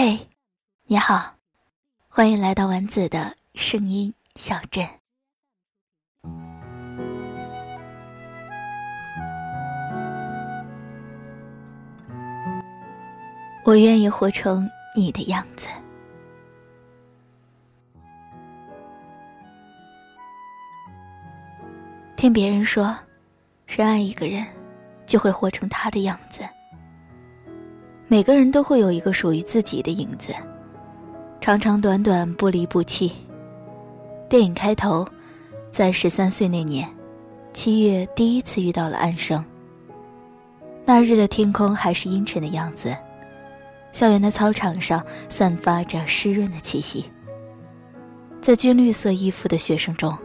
嘿，你好，欢迎来到丸子的声音小镇。我愿意活成你的样子。听别人说，深爱一个人，就会活成他的样子。每个人都会有一个属于自己的影子，长长短短，不离不弃。电影开头，在十三岁那年，七月第一次遇到了安生。那日的天空还是阴沉的样子，校园的操场上散发着湿润的气息。在军绿色衣服的学生中，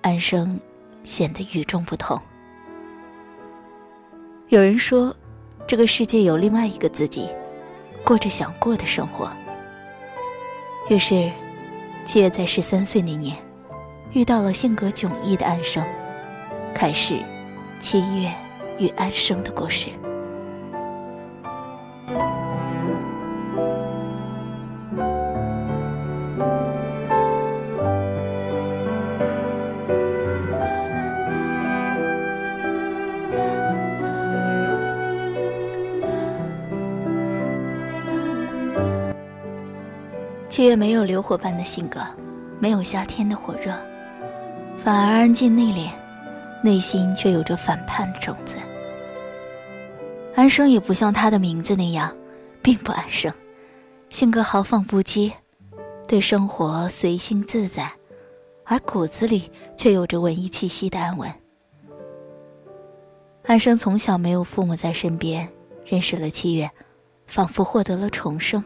安生显得与众不同。有人说。这个世界有另外一个自己，过着想过的生活。于是，七月在十三岁那年，遇到了性格迥异的安生，开始七月与安生的故事。七月没有流火般的性格，没有夏天的火热，反而安静内敛，内心却有着反叛的种子。安生也不像他的名字那样，并不安生，性格豪放不羁，对生活随性自在，而骨子里却有着文艺气息的安稳。安生从小没有父母在身边，认识了七月，仿佛获得了重生。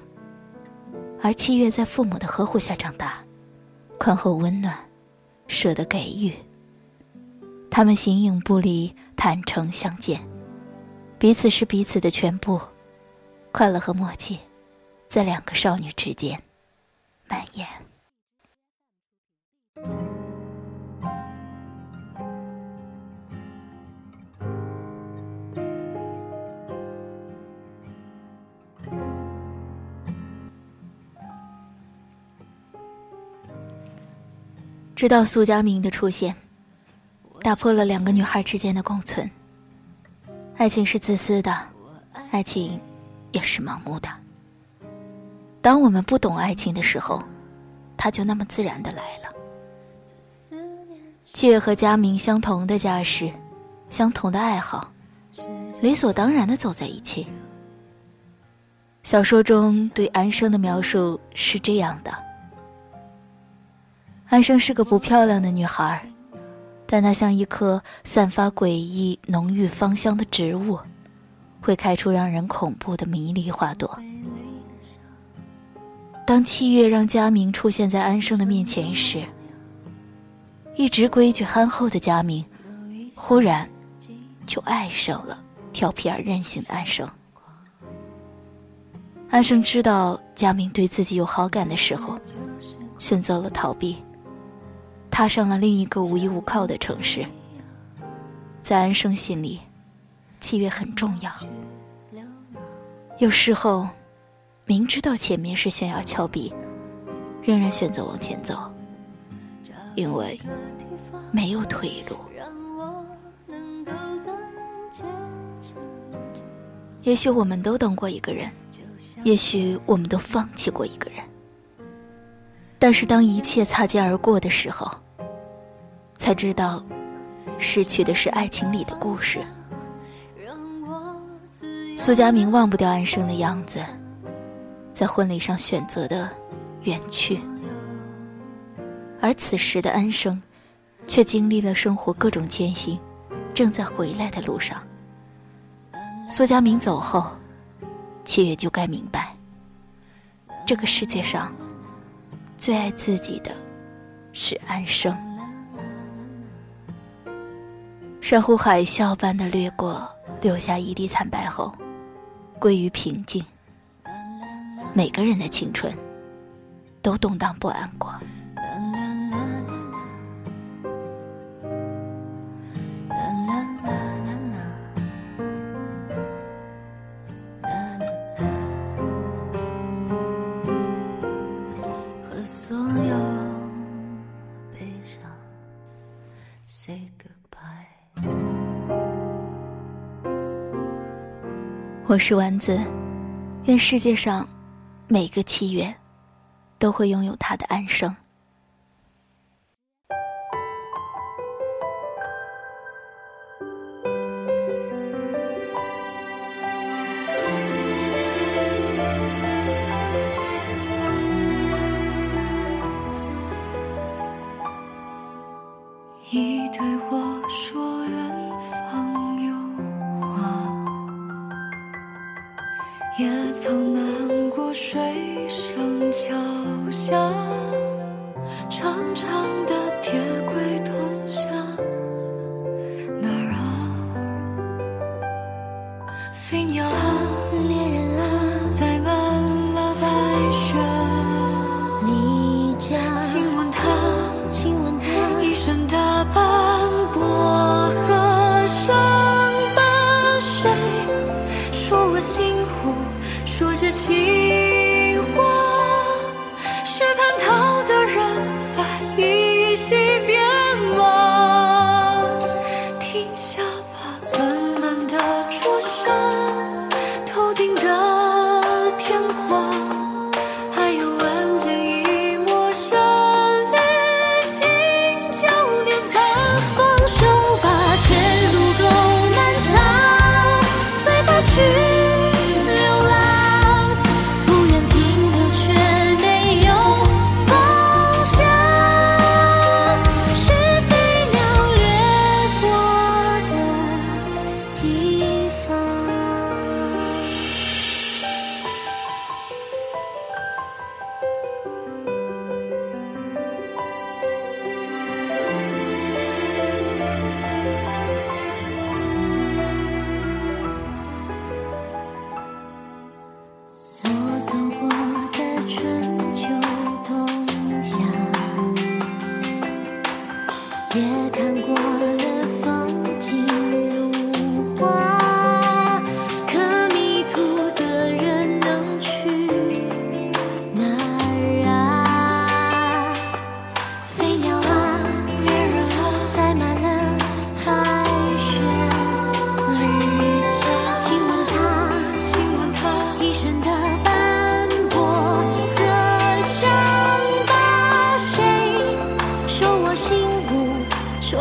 而七月在父母的呵护下长大，宽厚温暖，舍得给予。他们形影不离，坦诚相见，彼此是彼此的全部，快乐和默契，在两个少女之间蔓延。直到苏佳明的出现，打破了两个女孩之间的共存。爱情是自私的，爱情也是盲目的。当我们不懂爱情的时候，它就那么自然的来了。七月和佳明相同的家世，相同的爱好，理所当然的走在一起。小说中对安生的描述是这样的。安生是个不漂亮的女孩，但她像一棵散发诡异浓郁芳香的植物，会开出让人恐怖的迷离花朵。当七月让佳明出现在安生的面前时，一直规矩憨厚的佳明，忽然就爱上了调皮而任性的安生。安生知道佳明对自己有好感的时候，选择了逃避。踏上了另一个无依无靠的城市，在安生心里，契约很重要。有时候，明知道前面是悬崖峭壁，仍然选择往前走，因为没有退路。也许我们都等过一个人，也许我们都放弃过一个人，但是当一切擦肩而过的时候。才知道，失去的是爱情里的故事。苏佳明忘不掉安生的样子，在婚礼上选择的远去，而此时的安生，却经历了生活各种艰辛，正在回来的路上。苏佳明走后，七月就该明白，这个世界上，最爱自己的，是安生。山呼海啸般的掠过，留下一地惨白后，归于平静。每个人的青春，都动荡不安过。我是丸子，愿世界上每个七月都会拥有它的安生。你对我。好难过水上桥下，长长的铁轨通向哪儿啊？飞鸟。说着情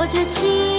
这情。